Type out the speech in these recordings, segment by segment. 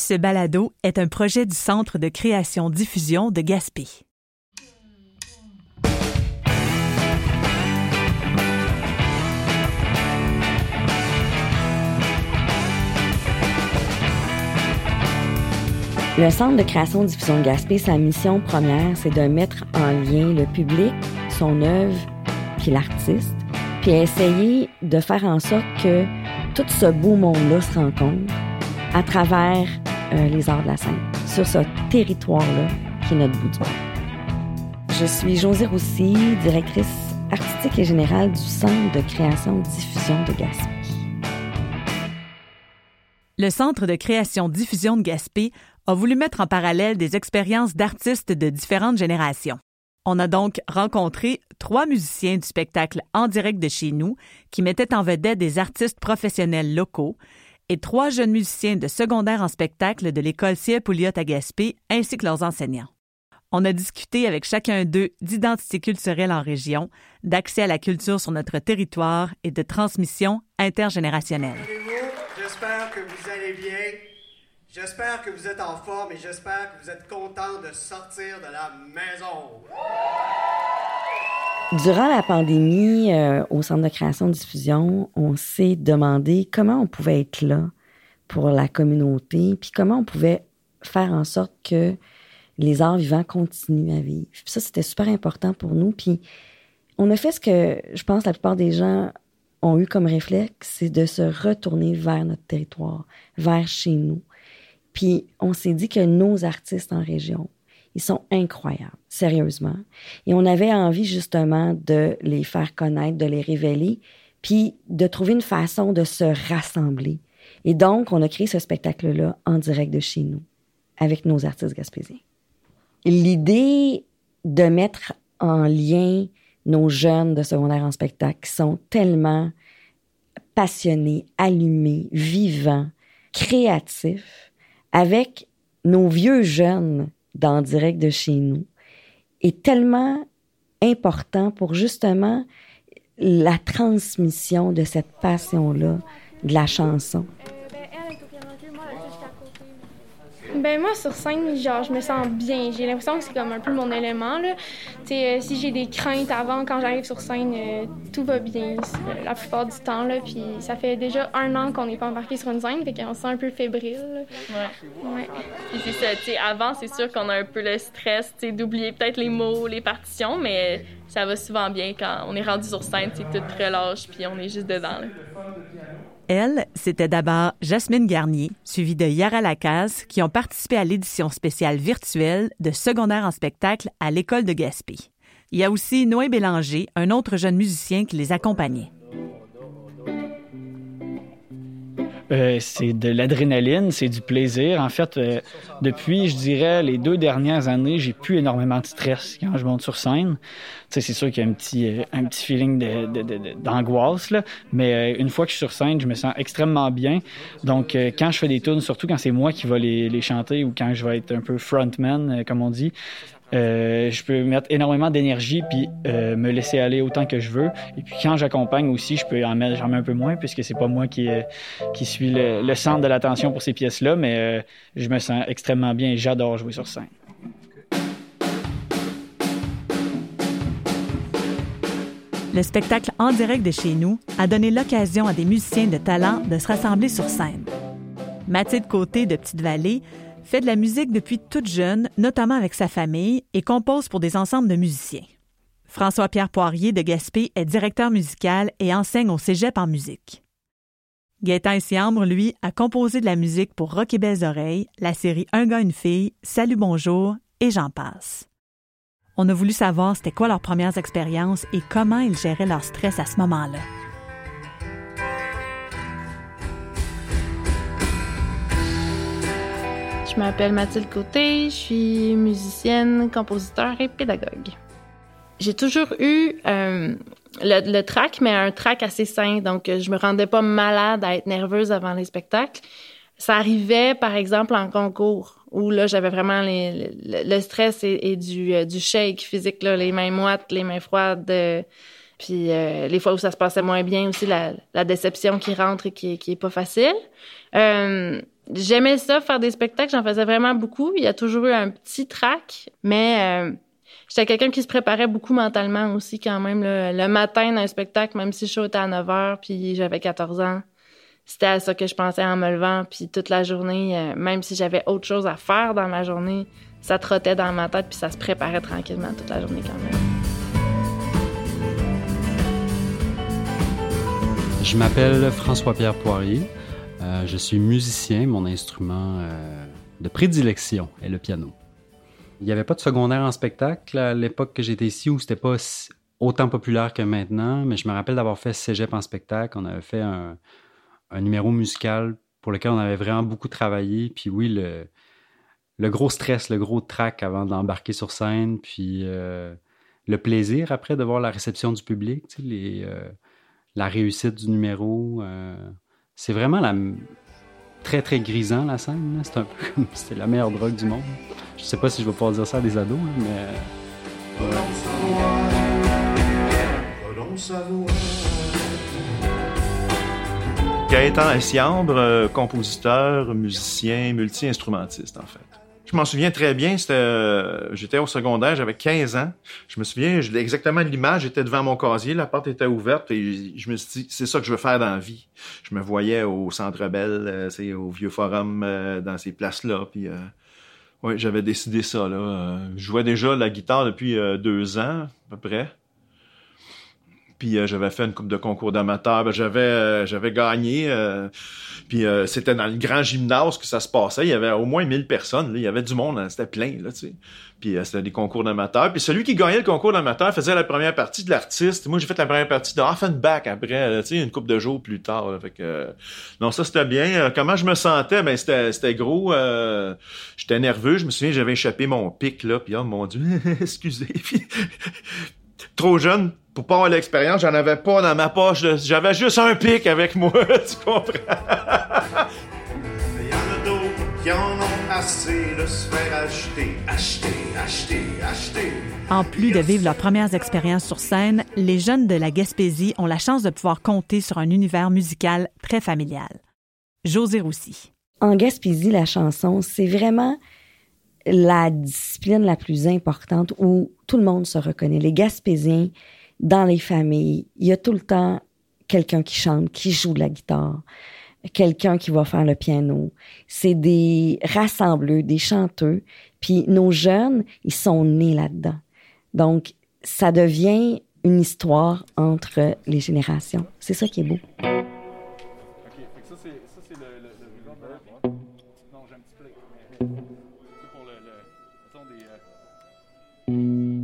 Ce balado est un projet du Centre de création-diffusion de Gaspé. Le Centre de création-diffusion de Gaspé, sa mission première, c'est de mettre en lien le public, son œuvre, puis l'artiste, puis essayer de faire en sorte que tout ce beau monde-là se rencontre à travers euh, les arts de la scène, sur ce territoire-là qui est notre bout du monde. Je suis Josée Roussy, directrice artistique et générale du Centre de création-diffusion de Gaspé. Le Centre de création-diffusion de Gaspé a voulu mettre en parallèle des expériences d'artistes de différentes générations. On a donc rencontré trois musiciens du spectacle en direct de chez nous qui mettaient en vedette des artistes professionnels locaux et trois jeunes musiciens de secondaire en spectacle de l'école Ciel Pouliot à Gaspé ainsi que leurs enseignants. On a discuté avec chacun d'eux d'identité culturelle en région, d'accès à la culture sur notre territoire et de transmission intergénérationnelle. J'espère que vous allez bien. J'espère que vous êtes en forme et j'espère que vous êtes content de sortir de la maison. Durant la pandémie, euh, au Centre de création-diffusion, on s'est demandé comment on pouvait être là pour la communauté, puis comment on pouvait faire en sorte que les arts vivants continuent à vivre. Puis ça, c'était super important pour nous. Puis on a fait ce que je pense la plupart des gens ont eu comme réflexe, c'est de se retourner vers notre territoire, vers chez nous. Puis on s'est dit que nos artistes en région, ils sont incroyables, sérieusement. Et on avait envie justement de les faire connaître, de les révéler, puis de trouver une façon de se rassembler. Et donc, on a créé ce spectacle-là en direct de chez nous, avec nos artistes gaspésiens. L'idée de mettre en lien nos jeunes de secondaire en spectacle qui sont tellement passionnés, allumés, vivants, créatifs, avec nos vieux jeunes dans direct de chez nous, est tellement important pour justement la transmission de cette passion-là de la chanson. Ben moi sur scène, genre je me sens bien. J'ai l'impression que c'est comme un peu mon élément là. Tu sais, euh, si j'ai des craintes avant quand j'arrive sur scène, euh, tout va bien euh, la plupart du temps là. Puis ça fait déjà un an qu'on n'est pas embarqué sur une scène, fait qu'on se sent un peu fébrile. Ouais. Ouais. Puis c'est ça. Tu sais, avant c'est sûr qu'on a un peu le stress, tu sais, d'oublier peut-être les mots, les partitions, mais ça va souvent bien quand on est rendu sur scène, c'est tout relâche puis on est juste dedans. Là. Elle, c'était d'abord Jasmine Garnier, suivie de Yara Lacaze, qui ont participé à l'édition spéciale virtuelle de secondaire en spectacle à l'école de Gaspé. Il y a aussi Noé Bélanger, un autre jeune musicien qui les accompagnait. Euh, c'est de l'adrénaline, c'est du plaisir. En fait, euh, depuis, je dirais, les deux dernières années, j'ai plus énormément de stress quand je monte sur scène. C'est sûr qu'il y a un petit, euh, un petit feeling d'angoisse, là, mais une fois que je suis sur scène, je me sens extrêmement bien. Donc, quand je fais des tunes, surtout quand c'est moi qui vais les, chanter ou quand je vais être un peu frontman, comme on dit, euh, je peux mettre énormément d'énergie puis euh, me laisser aller autant que je veux. Et puis quand j'accompagne aussi, je peux en mettre, j'en un peu moins puisque c'est pas moi qui, euh, qui suis le, centre de l'attention pour ces pièces-là, mais je me sens extrêmement bien et j'adore jouer sur scène. Le spectacle en direct de chez nous a donné l'occasion à des musiciens de talent de se rassembler sur scène. Mathilde Côté de Petite-Vallée fait de la musique depuis toute jeune, notamment avec sa famille, et compose pour des ensembles de musiciens. François-Pierre Poirier de Gaspé est directeur musical et enseigne au cégep en musique. Gaëtan Siambre, lui, a composé de la musique pour Rock et Belles Oreilles, la série Un gars, une fille, Salut, bonjour et j'en passe. On a voulu savoir c'était quoi leurs premières expériences et comment ils géraient leur stress à ce moment-là. Je m'appelle Mathilde Côté, je suis musicienne, compositeur et pédagogue. J'ai toujours eu euh, le, le track, mais un track assez sain, donc je me rendais pas malade à être nerveuse avant les spectacles. Ça arrivait, par exemple, en concours, où là, j'avais vraiment le, stress et, euh, du shake physique, les mains moites, les mains froides, euh, puis euh, les fois où ça se passait moins bien aussi, la, déception qui rentre et qui, qui est pas facile. Euh, j'aimais ça, faire des spectacles. J'en faisais vraiment beaucoup. Il y a toujours eu un petit trac, mais j'étais quelqu'un qui se préparait beaucoup mentalement aussi quand même. Le matin d'un spectacle, même si show était à 9 h puis j'avais 14 ans, c'était à ça que je pensais en me levant. Puis toute la journée, euh, même si j'avais autre chose à faire dans ma journée, ça trottait dans ma tête puis ça se préparait tranquillement toute la journée quand même. Je m'appelle François-Pierre Poirier. Euh, je suis musicien. Mon instrument euh, de prédilection est le piano. Il n'y avait pas de secondaire en spectacle à l'époque que j'étais ici où c'était pas autant populaire que maintenant, mais je me rappelle d'avoir fait cégep en spectacle. On avait fait un, numéro musical pour lequel on avait vraiment beaucoup travaillé. Puis oui, le, gros stress, le gros trac avant d'embarquer sur scène, puis euh, le plaisir après de voir la réception du public, la réussite du numéro. C'est vraiment la, très, très grisant, la scène. C'est un peu comme c'est la meilleure drogue du monde. Je sais pas si je vais pouvoir dire ça à des ados, mais. Gaëtan Essiambre, euh, compositeur, musicien, multi-instrumentiste, en fait. Je m'en souviens très bien, euh, j'étais au secondaire, j'avais 15 ans. Je me souviens exactement de l'image, j'étais devant mon casier, la porte était ouverte et je me suis dit, c'est ça que je veux faire dans la vie. Je me voyais au Centre Bell, euh, au Vieux Forum, dans ces places-là, puis oui, j'avais décidé ça. Là. je jouais déjà la guitare depuis deux ans, à peu près. Puis euh, j'avais fait une coupe de concours d'amateurs. Ben, j'avais euh, j'avais gagné. Euh, puis c'était dans le grand gymnase que ça se passait. Il y avait au moins 1000 personnes. Là. Il y avait du monde. Hein. C'était plein. Là, tu sais. Puis c'était des concours d'amateurs. Puis celui qui gagnait le concours d'amateurs faisait la première partie de l'artiste. Moi, j'ai fait la première partie de Offenbach après, tu sais, une couple de jours plus tard. Fait que, non, ça, c'était bien. comment je me sentais? Ben, c'était, c'était gros. j'étais nerveux. Je me souviens, j'avais échappé mon pic, là. Puis, oh mon Dieu, excusez. trop jeune pour pas avoir l'expérience, j'en avais pas dans ma poche. J'avais juste un pic avec moi, tu comprends? Il y en a d'autres qui en ont assez de se faire acheter, acheter, acheter, acheter. En plus de vivre leurs premières expériences sur scène, les jeunes de la Gaspésie ont la chance de pouvoir compter sur un univers musical très familial. José Roussy. En Gaspésie, la chanson, c'est vraiment la discipline la plus importante où tout le monde se reconnaît. Les Gaspésiens, dans les familles, il y a tout le temps quelqu'un qui chante, qui joue de la guitare, quelqu'un qui va faire le piano. C'est des rassembleux, des chanteux. Puis nos jeunes, ils sont nés là-dedans. Donc, ça devient une histoire entre les générations. C'est ça qui est beau.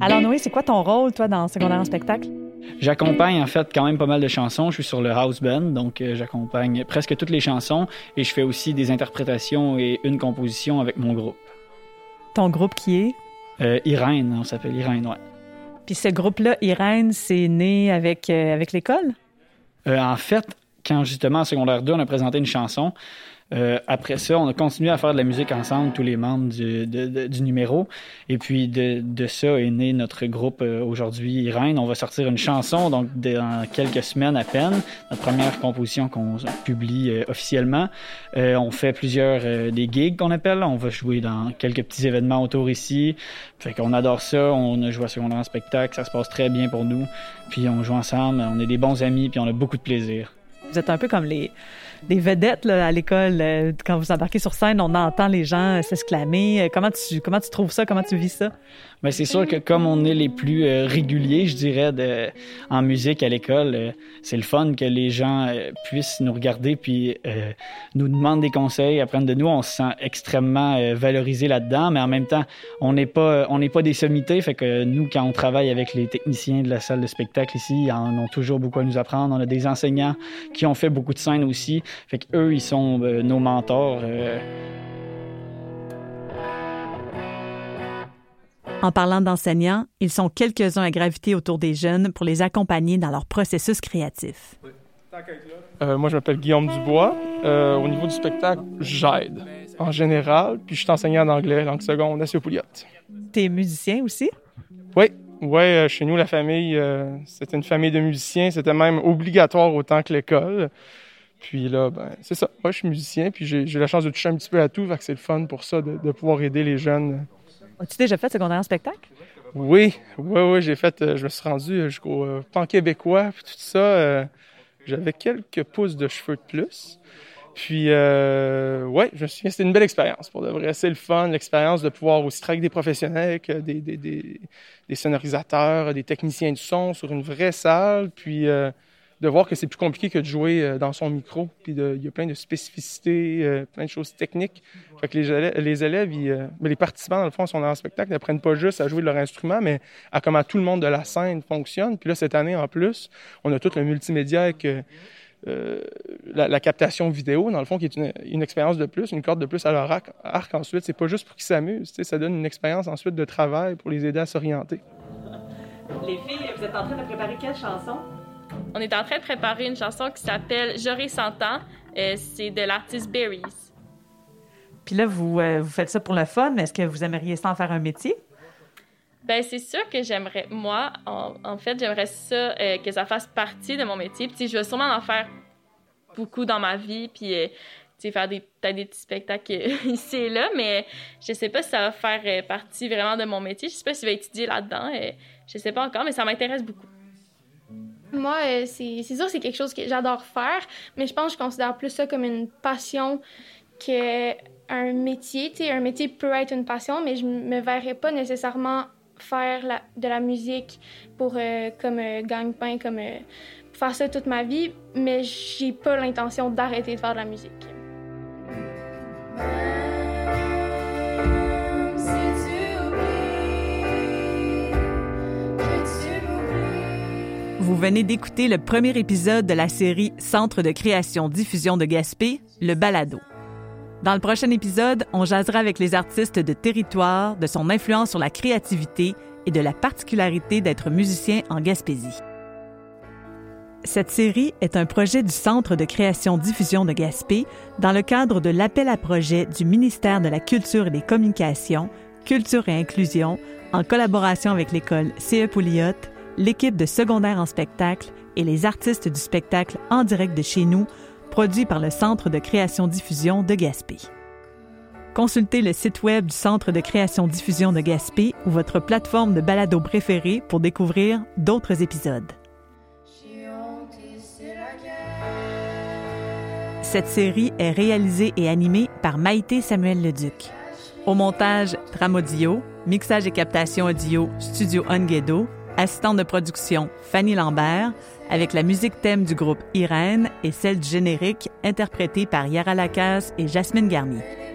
Alors Noé, c'est quoi ton rôle, toi, dans Secondaire en spectacle? J'accompagne en fait quand même pas mal de chansons. Je suis sur le house band, donc euh, j'accompagne presque toutes les chansons et je fais aussi des interprétations et une composition avec mon groupe. Ton groupe qui est? Euh, Irène, on s'appelle Irène, ouais. Puis ce groupe-là, Irène, c'est né avec, euh, avec l'école? en fait, quand justement en secondaire 2, on a présenté une chanson, euh, après ça, on a continué à faire de la musique ensemble, tous les membres du, du numéro. Et puis de, de, ça est né notre groupe euh, aujourd'hui, Irène. On va sortir une chanson donc dans quelques semaines à peine, notre première composition qu'on publie euh, officiellement. on fait plusieurs des gigs qu'on appelle. On va jouer dans quelques petits événements autour ici. Fait qu'on adore ça. On a joué à secondaire en spectacle. Ça se passe très bien pour nous. Puis on joue ensemble. On est des bons amis. Puis on a beaucoup de plaisir. Vous êtes un peu comme les vedettes à l'école. Euh, quand vous embarquez sur scène, on entend les gens euh, s'exclamer. Euh, comment tu, comment tu trouves ça? Comment tu vis ça? Bien, c'est sûr que comme on est les plus réguliers, je dirais, en musique à l'école, c'est le fun que les gens puissent nous regarder puis nous demandent des conseils, apprennent de nous. On se sent extrêmement valorisé là-dedans, mais en même temps, on n'est pas, pas des sommités. Fait que nous, quand on travaille avec les techniciens de la salle de spectacle ici, ils en ont toujours beaucoup à nous apprendre. On a des enseignants qui ont fait beaucoup de scènes aussi. Fait qu'eux, ils sont euh, nos mentors. Euh. En parlant d'enseignants, ils sont quelques-uns à graviter autour des jeunes pour les accompagner dans leur processus créatif. Euh, moi, je m'appelle Guillaume Dubois. au niveau du spectacle, j'aide en général, puis je suis enseignant d'anglais, langue seconde, à Pouliot. T'es musicien aussi? Oui, oui, chez nous, la famille, c'était une famille de musiciens. C'était même obligatoire autant que l'école. Puis là, ben, c'est ça. Moi, je suis musicien, puis j'ai la chance de toucher un petit peu à tout, fait que c'est le fun pour ça, de, pouvoir aider les jeunes. As-tu déjà fait secondaire en spectacle? Oui, oui, oui, j'ai fait, euh, je me suis rendu jusqu'au euh, pan québécois, puis tout ça. Euh, j'avais quelques pouces de cheveux de plus. Puis, euh, ouais, je me souviens, c'était une belle expérience pour de vrai. C'est le fun, l'expérience de pouvoir aussi travailler avec des professionnels, des, des, sonorisateurs, des techniciens de son sur une vraie salle. Puis, de voir que c'est plus compliqué que de jouer euh, dans son micro. Puis il y a plein de spécificités, euh, plein de choses techniques. Fait que les élèves, euh, les participants, dans le fond, sont dans le spectacle, n'apprennent pas juste à jouer de leur instrument, mais à comment tout le monde de la scène fonctionne. Puis là, cette année, en plus, on a tout le multimédia avec la, captation vidéo, dans le fond, qui est une, expérience de plus, une corde de plus à leur arc. arc ensuite, c'est pas juste pour qu'ils s'amusent, ça donne une expérience ensuite de travail pour les aider à s'orienter. Les filles, vous êtes en train de préparer quelle chanson? On est en train de préparer une chanson qui s'appelle J'aurai 100 ans. Euh, c'est de l'artiste Berries. Puis là, vous, euh, vous faites ça pour le fun, mais est-ce que vous aimeriez ça en faire un métier? Ben c'est sûr que j'aimerais, moi, en, fait, j'aimerais ça, euh, que ça fasse partie de mon métier. Puis je vais sûrement en faire beaucoup dans ma vie, puis faire des, peut-être des petits spectacles ici et là, mais je sais pas si ça va faire partie vraiment de mon métier. Je sais pas si je vais étudier là-dedans. je sais pas encore, mais ça m'intéresse beaucoup. Moi, euh, c'est sûr c'est quelque chose que j'adore faire, mais je pense que je considère plus ça comme une passion qu'un métier. Tu un métier peut être une passion, mais je me verrais pas nécessairement faire de la musique pour euh, comme euh, gagne-pain, comme faire ça toute ma vie, mais j'ai pas l'intention d'arrêter de faire de la musique. Vous venez d'écouter le premier épisode de la série Centre de création diffusion de Gaspé, le balado. Dans le prochain épisode, on jasera avec les artistes de territoire de son influence sur la créativité et de la particularité d'être musicien en Gaspésie. Cette série est un projet du Centre de création diffusion de Gaspé dans le cadre de l'appel à projet du ministère de la Culture et des Communications, Culture et Inclusion, en collaboration avec l'école CE Pouliot, l'équipe de secondaire en spectacle et les artistes du spectacle en direct de chez nous, produit par le Centre de création-diffusion de Gaspé. Consultez le site web du Centre de création-diffusion de Gaspé ou votre plateforme de balado préférée pour découvrir d'autres épisodes. Cette série est réalisée et animée par Maïté Samuel Leduc. Au montage, Tramodio, mixage et captation audio, Studio Onguedo, assistante de production Fanny Lambert, avec la musique thème du groupe Irène et celle du générique interprétée par Yara Lacasse et Jasmine Garnier.